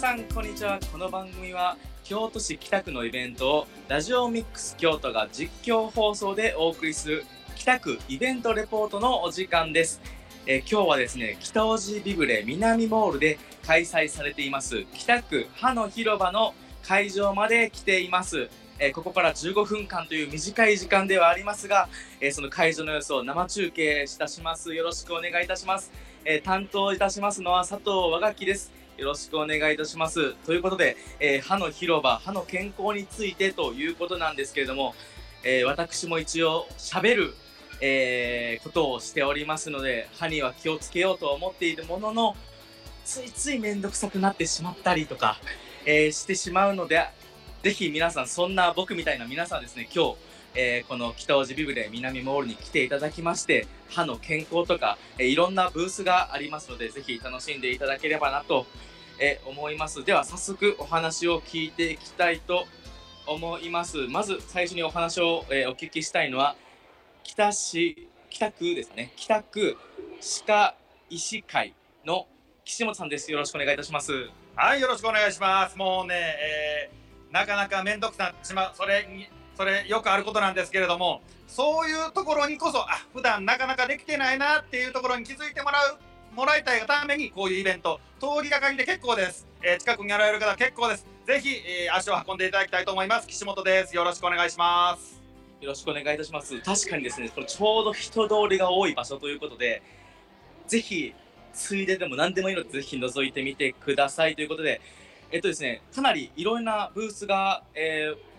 さんこんにちは。この番組は京都市北区のイベントをラジオミックス京都が実況放送でお送りする北区イベントレポートのお時間です、えー今日はですね北大路ビブレ南モールで開催されています。北区歯の広場の会場まで来ています。えーここから15分間という短い時間ではありますが、えーその会場の様子を生中継いたします。よろしくお願いいたします、えー担当いたしますのは佐藤和垣です。よろしくお願いいたします。ということで、えー歯の広場、歯の健康についてということなんですけれども、えー私も一応喋る、えーことをしておりますので、歯には気をつけようと思っているものの、ついつい面倒くさくなってしまったりとか、えしてしまうので、ぜひ皆さん、そんな僕みたいな皆さんですね、今日、えーこの北大路ビブレ南モールに来ていただきまして、歯の健康とか、えーいろんなブースがありますので、ぜひ楽しんでいただければなとえ思います。では早速お話を聞いていきたいと思います。まず最初にお話を、えーお聞きしたいのは北市北区ですね。北区歯科医師会の岸本さんです。よろしくお願いいたします。はい、よろしくお願いします。もうね、えーなかなか面倒くさってしまう、それに、それよくあることなんですけれども、そういうところにこそ、あ、普段なかなかできてないなっていうところに気づいてもらう、もらいたいがために、こういうイベント、通りがかりで結構です。えー近くにやられる方結構です。ぜひ、えー足を運んでいただきたいと思います。岸本です。よろしくお願いします。よろしくお願いいたします。確かにですね、これちょうど人通りが多い場所ということで、ぜひ、ついででも何でもいいので、ぜひ覗いてみてくださいということで、えっとですね、かなりいろんなブースが、えー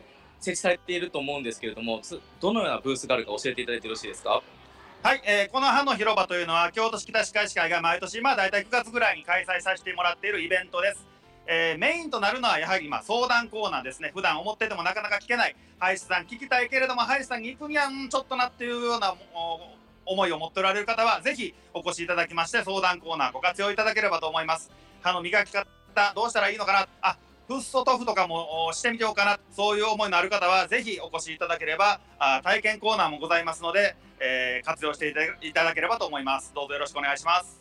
設置されていると思うんですけれども、どのようなブースがあるか教えていただいてよろしいですか？はい、えーこの歯の広場というのは京都市北歯科医師会が毎年まあ大体9月ぐらいに開催させてもらっているイベントです。えーメインとなるのはやはりまあ相談コーナーですね。普段思っててもなかなか聞けない歯医師さん聞きたいけれども歯医師さんに行くにはんちょっとなっていうような思いを持っておられる方はぜひお越しいただきまして相談コーナーご活用いただければと思います。歯の磨き方どうしたらいいのかな？あフッ素塗布とかもしてみようかなそういう思いのある方はぜひお越しいただければあ体験コーナーもございますので、えー活用していただければと思います。どうぞよろしくお願いします。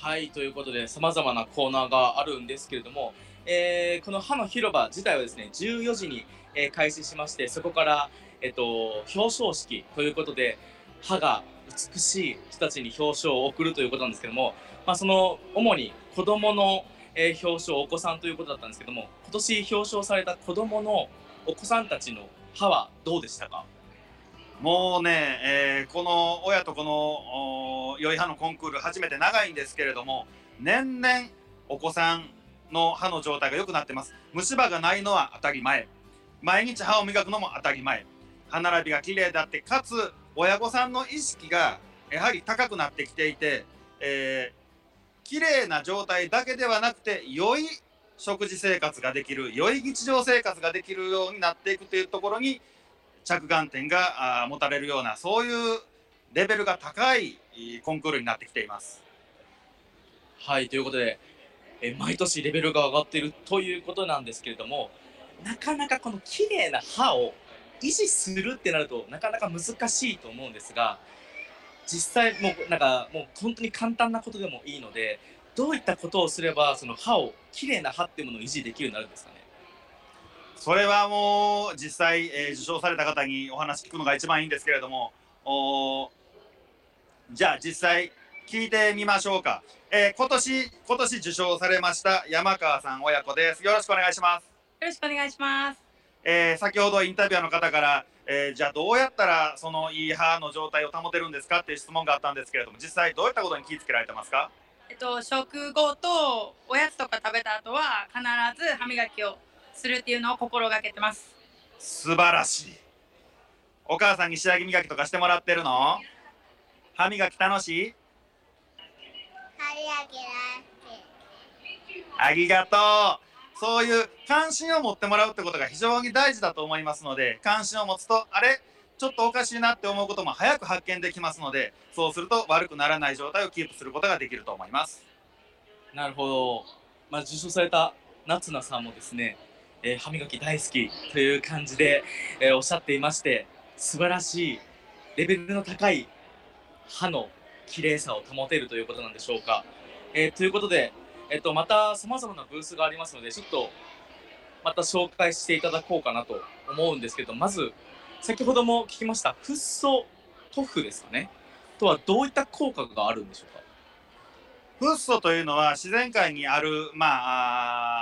はい、ということで、さまざまなコーナーがあるんですけれども、えーこの歯の広場自体はですね、14時に、えー開始しまして、そこから、えっと、表彰式ということで、歯が美しい人たちに表彰を送るということなんですけども、まあ、その主に子どもの、えー表彰、お子さんということだったんですけども、今年表彰された子どものお子さんたちの歯はどうでしたか？もうね、えーこの親とこのお良い歯のコンクール初めて長いんですけれども年々お子さんの歯の状態が良くなってます。虫歯がないのは当たり前。毎日歯を磨くのも当たり前。歯並びが綺麗であってかつ親御さんの意識がやはり高くなってきていて、えー綺麗な状態だけではなくて良い食事生活ができる良い日常生活ができるようになっていくというところに着眼点が持たれるようなそういうレベルが高いコンクールになってきています。はい、ということで、え毎年レベルが上がっているということなんですけれども、なかなかこの綺麗な歯を維持するってなるとなかなか難しいと思うんですが、実際もうなんかもう本当に簡単なことでもいいので、どういったことをすればその歯を綺麗な歯っていうものを維持できるようになるんですか？それはもう実際、えー受賞された方にお話聞くのが一番いいんですけれどもおーじゃあ実際聞いてみましょうか、えー今年今年受賞されました山川さん親子です。よろしくお願いします、よろしくお願いします。えー先ほどインタビュアーの方から、えーじゃあどうやったらそのいい歯の状態を保てるんですかっていう質問があったんですけれども実際どういったことに気をつけられてますか？えっと食後とおやつとか食べた後は必ず歯磨きをするっていうのを心がけてます。素晴らしい。お母さんに仕上げ磨きとかしてもらってるの？歯磨き楽しい？ありがとう。そういう関心を持ってもらうってことが非常に大事だと思いますので関心を持つとあれちょっとおかしいなって思うことも早く発見できますのでそうすると悪くならない状態をキープすることができると思います。なるほど。まあ、受賞された夏菜さんもですね、えー歯磨き大好きという感じで、えーおっしゃっていまして、素晴らしいレベルの高い歯の綺麗さを保てるということなんでしょうか。えーということで、えっと、また様々なブースがありますので、ちょっとまた紹介していただこうかなと思うんですけど、まず、先ほども聞きました、フッ素塗布ですかね。とはどういった効果があるんでしょうかフッ素というのは自然界にある、まあ、あ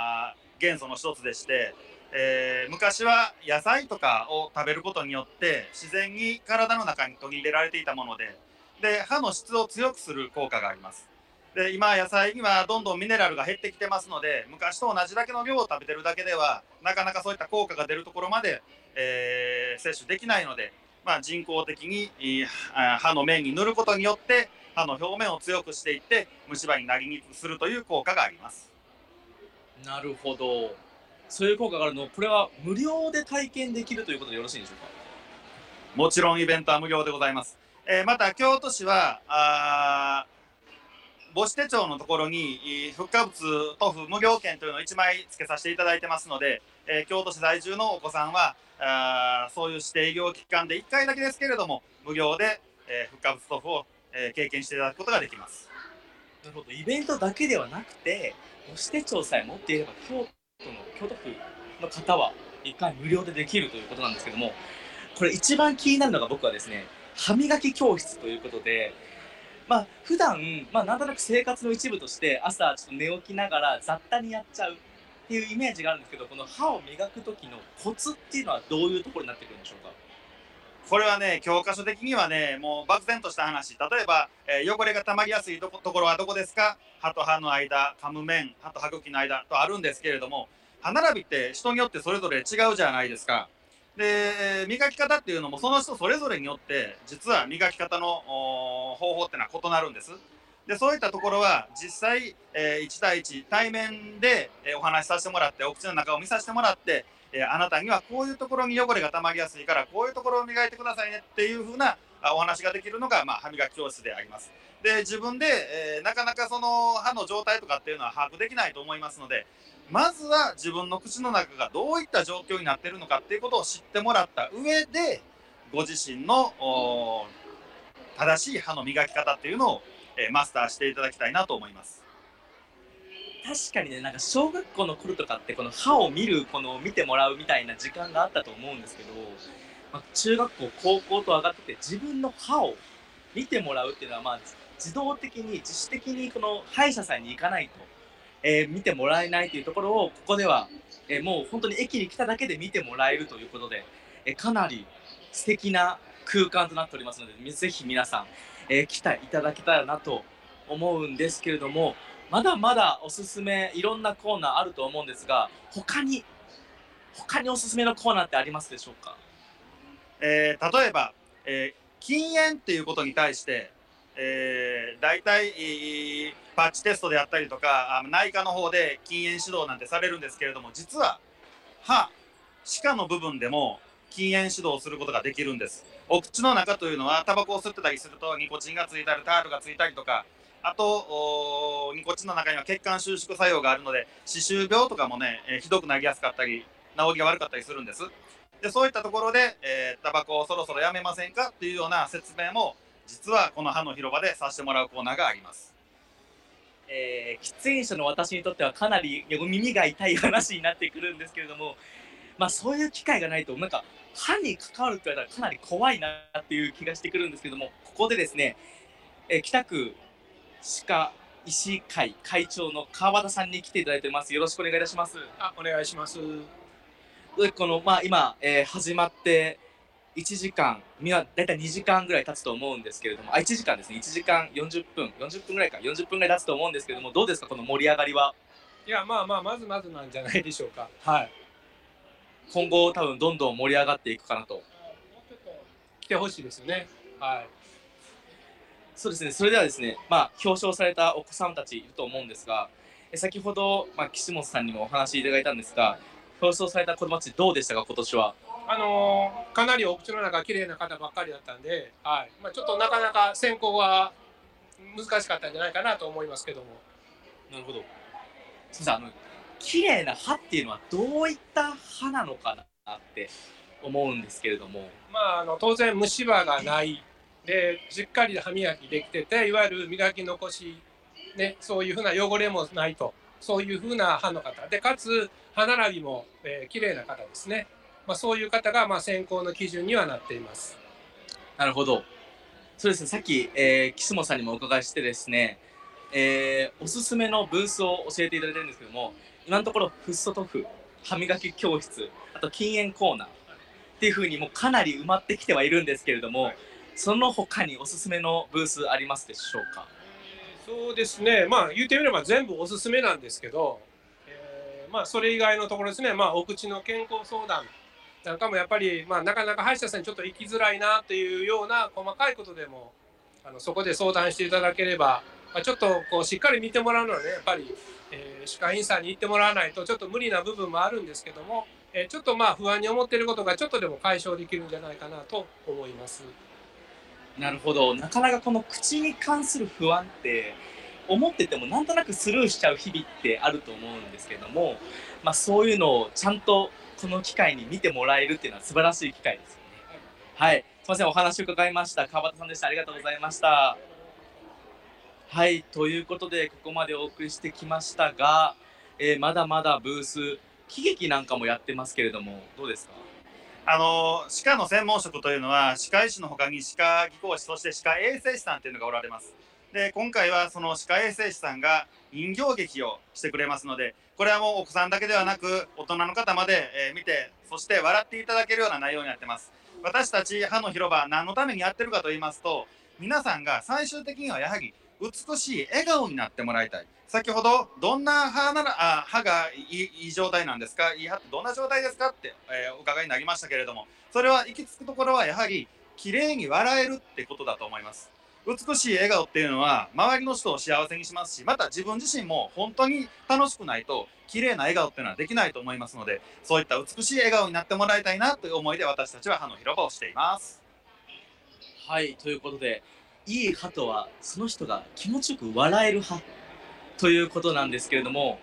元素の一つでして、えー昔は野菜とかを食べることによって自然に体の中に取り入れられていたものでで歯の質を強くする効果があります。で今野菜にはどんどんミネラルが減ってきてますので昔と同じだけの量を食べてるだけではなかなかそういった効果が出るところまで、えー摂取できないので、まあ、人工的にいいあ歯の面に塗ることによって歯の表面を強くしていって虫歯になりにくくするという効果があります。なるほど。そういう効果があるの、これは無料で体験できるということでよろしいんでしょうか？もちろんイベントは無料でございます。えーまた京都市はあ母子手帳のところに復活物塗布無料券というのを1枚付けさせていただいてますので、えー京都市在住のお子さんはあそういう指定医療機関で1回だけですけれども無料で、えー復活物塗布を、えー経験していただくことができます。なるほど。イベントだけではなくて、母子手帳さえ持っていれば、京都の、京都府の方は一回無料でできるということなんですけども、これ一番気になるのが僕はですね、歯磨き教室ということで、まあ普段、まあなんとなく生活の一部として朝ちょっと寝起きながら雑多にやっちゃうっていうイメージがあるんですけど、この歯を磨く時のコツっていうのはどういうところになってくるんでしょうか？これはね教科書的にはねもう漠然とした話。例えば、えー汚れが溜まりやすいとこところはどこですか？歯と歯の間噛む面歯と歯茎の間とあるんですけれども歯並びって人によってそれぞれ違うじゃないですか。で磨き方っていうのもその人それぞれによって実は磨き方の方法ってのは異なるんです。でそういったところは実際、え1対1対面で、えお話しさせてもらってお口の中を見させてもらってえーあなたにはこういうところに汚れが溜まりやすいからこういうところを磨いてくださいねっていう風なあお話ができるのが、まあ、歯磨き教室であります。で自分で、えーなかなかその歯の状態とかっていうのは把握できないと思いますのでまずは自分の口の中がどういった状況になってるのかっていうことを知ってもらった上でご自身の正しい歯の磨き方っていうのを、えーマスターしていただきたいなと思います。確かにねなんか小学校の頃とかってこの歯を見るこの見てもらうみたいな時間があったと思うんですけど、まあ、中学校高校と上がってて自分の歯を見てもらうっていうのはまあ自動的に自主的にこの歯医者さんに行かないと、えー見てもらえないというところをここでは、えーもう本当に駅に来ただけで見てもらえるということで、えーかなり素敵な空間となっておりますのでぜひ皆さん、えー来ていただけたらなと思うんですけれどもまだまだおすすめいろんなコーナーあると思うんですが他に他におすすめのコーナーってありますでしょうか？えー例えば、えー禁煙っていうことに対して、えー、大体、えパッチテストであったりとかあ内科の方で禁煙指導なんてされるんですけれども実は歯歯科の部分でも禁煙指導をすることができるんです。お口の中というのはタバコを吸ってたりするとニコチンがついたりタールがついたりとかあとおニコチンの中には血管収縮作用があるので歯周病とかもね、えーひどくなりやすかったり治りが悪かったりするんですでそういったところで、えータバコをそろそろやめませんか？っていうような説明も実はこの歯の広場でさせてもらうコーナーがあります。えー喫煙者の私にとってはかなり耳が痛い話になってくるんですけれども、まあ、そういう機会がないとなんか歯に関わるって言われたらかなり怖いなっていう気がしてくるんですけどもここでですね、えー北区歯科医師会会長の川端さんに来ていただいていますよろしくお願いいたしますあ、お願いします。でこの、まあ、今、えー始まって1時間、みはだいたい2時間ぐらい経つと思うんですけれども、あ、1時間ですね、1時間40分、40分ぐらいか、40分ぐらい経つと思うんですけれども、どうですか、この盛り上がりは？いや、まあまあ、まずまずなんじゃないでしょうか。はい。今後、多分どんどん盛り上がっていくかなと来てほしいですよね。はい。そうですね、それではですね、まあ、表彰されたお子さんたちいると思うんですが、え先ほど、まあ、岸本さんにもお話しいただいたんですが、表彰された子供たち、どうでしたか、今年は？あのーかなりお口の中綺麗な方ばっかりだったんで、はい。まあちょっとなかなか選考は難しかったんじゃないかなと思いますけども。なるほど。すみません、あの、綺麗な歯っていうのはどういった歯なのかなって思うんですけれども。まああの当然虫歯がないでしっかり歯磨きできてていわゆる磨き残しね、そういうふうな汚れもないとそういうふうな歯の方。でかつ歯並びも、えー、綺麗な方ですね、まあ、そういう方がまあ選考の基準にはなっています。なるほど。そうですね。さっき、えー、岸本さんにもお伺いしてですね、えー、おすすめのブースを教えていただいてるんですけども今のところフッ素トフ歯磨き教室あと禁煙コーナーっていうふうにもうかなり埋まってきてはいるんですけれども、はい、その他におすすめのブースありますでしょうか？そうですね。まあ言ってみれば全部おすすめなんですけど、えー、まあそれ以外のところですね。まあお口の健康相談なんかもやっぱり、まあ、なかなか歯医者さんにちょっと行きづらいなっていうような細かいことでもあのそこで相談していただければ、まあ、ちょっとこうしっかり見てもらうのはねやっぱり、えー、歯科医院さんに行ってもらわないとちょっと無理な部分もあるんですけども、えー、ちょっとまあ不安に思っていることがちょっとでも解消できるんじゃないかなと思います。なるほどなかなかこの口に関する不安って思っててもなんとなくスルーしちゃう日々ってあると思うんですけども、まあ、そういうのをちゃんとこの機会に見てもらえるっていうのは素晴らしい機会ですよね。はい、すみません、お話を伺いました。川端さんでした。ありがとうございました。はい、ということで、ここまでお送りしてきましたが、えー、まだまだブース、喜劇なんかもやってますけれども、どうですか？あの歯科の専門職というのは歯科医師のほかに歯科技工士そして歯科衛生士さんというのがおられます。で今回はその歯科衛生士さんが人形劇をしてくれますのでこれはもうお子さんだけではなく大人の方まで、え見てそして笑っていただけるような内容になってます。私たち歯の広場何のためにやってるかと言いますと皆さんが最終的にはやはり美しい笑顔になってもらいたい。先ほどどんな歯ならあ歯がいい状態なんですか？いい歯ってどんな状態ですか？って、えー、お伺いになりましたけれども。それは行き着くところはやはり綺麗に笑えるってことだと思います。美しい笑顔っていうのは周りの人を幸せにしますしまた自分自身も本当に楽しくないと綺麗な笑顔っていうのはできないと思いますのでそういった美しい笑顔になってもらいたいなという思いで私たちは歯の広場をしています。はいということでいい歯とはその人が気持ちよく笑える歯ということなんですけれども、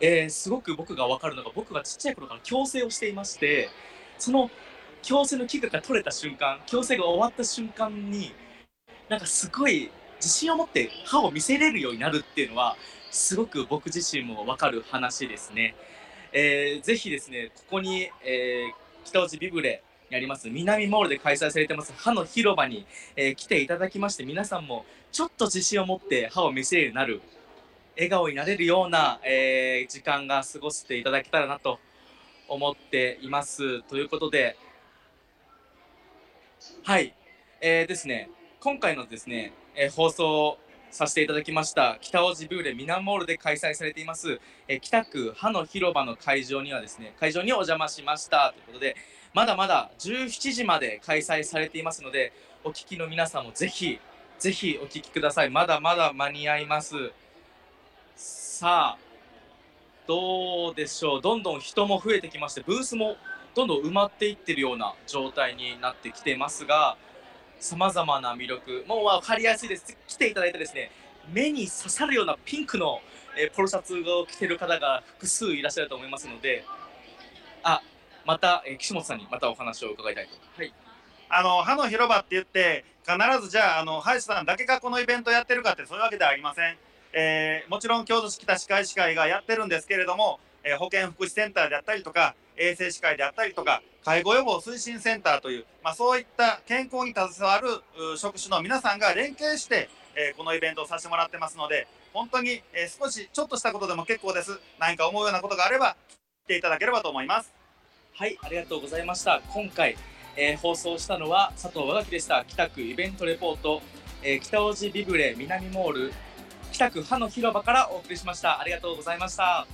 えー、すごく僕が分かるのが僕がちっちゃい頃から矯正をしていましてその矯正の器具が取れた瞬間矯正が終わった瞬間になんかすごい自信を持って歯を見せれるようになるっていうのはすごく僕自身も分かる話ですね。えー、ぜひですねここに、えー、北大路ビブレあります。南モールで開催されてます。歯の広場に、えー、来ていただきまして皆さんもちょっと自信を持って歯を見せるようになる笑顔になれるような、えー、時間が過ごしていただけたらなと思っています。ということではい、えー、ですね。今回のですね、えー、放送させていただきました北大路ブーレミナモールで開催されています、え、北区歯の広場の会場にはですね会場にお邪魔しました。ということでまだまだ17時まで開催されていますのでお聞きの皆さんもぜひぜひお聞きください。まだまだ間に合います。さあどうでしょう。どんどん人も増えてきましてブースもどんどん埋まっていってるような状態になってきてますがさまざまな魅力もう分かりやすいです。来ていただいてですね目に刺さるようなピンクの、え、ポロシャツを着てる方が複数いらっしゃると思いますのであまた、えー、岸本さんにまたお話を伺いたいと。はい。あの歯の広場って言って必ずじゃああの歯医者さんだけがこのイベントやってるかってそういうわけではありません、えー、もちろん京都市北歯科医師会がやってるんですけれども、えー、保健福祉センターであったりとか衛生士会であったりとか介護予防推進センターという、まあ、そういった健康に携わる職種の皆さんが連携して、えー、このイベントをさせてもらってますので本当に、えー、少しちょっとしたことでも結構です。何か思うようなことがあれば来ていただければと思います。はいありがとうございました。今回、えー、放送したのは佐藤和垣でした。北区イベントレポート、え北大路ビブレ南モール北区歯の広場からお送りしました。ありがとうございました。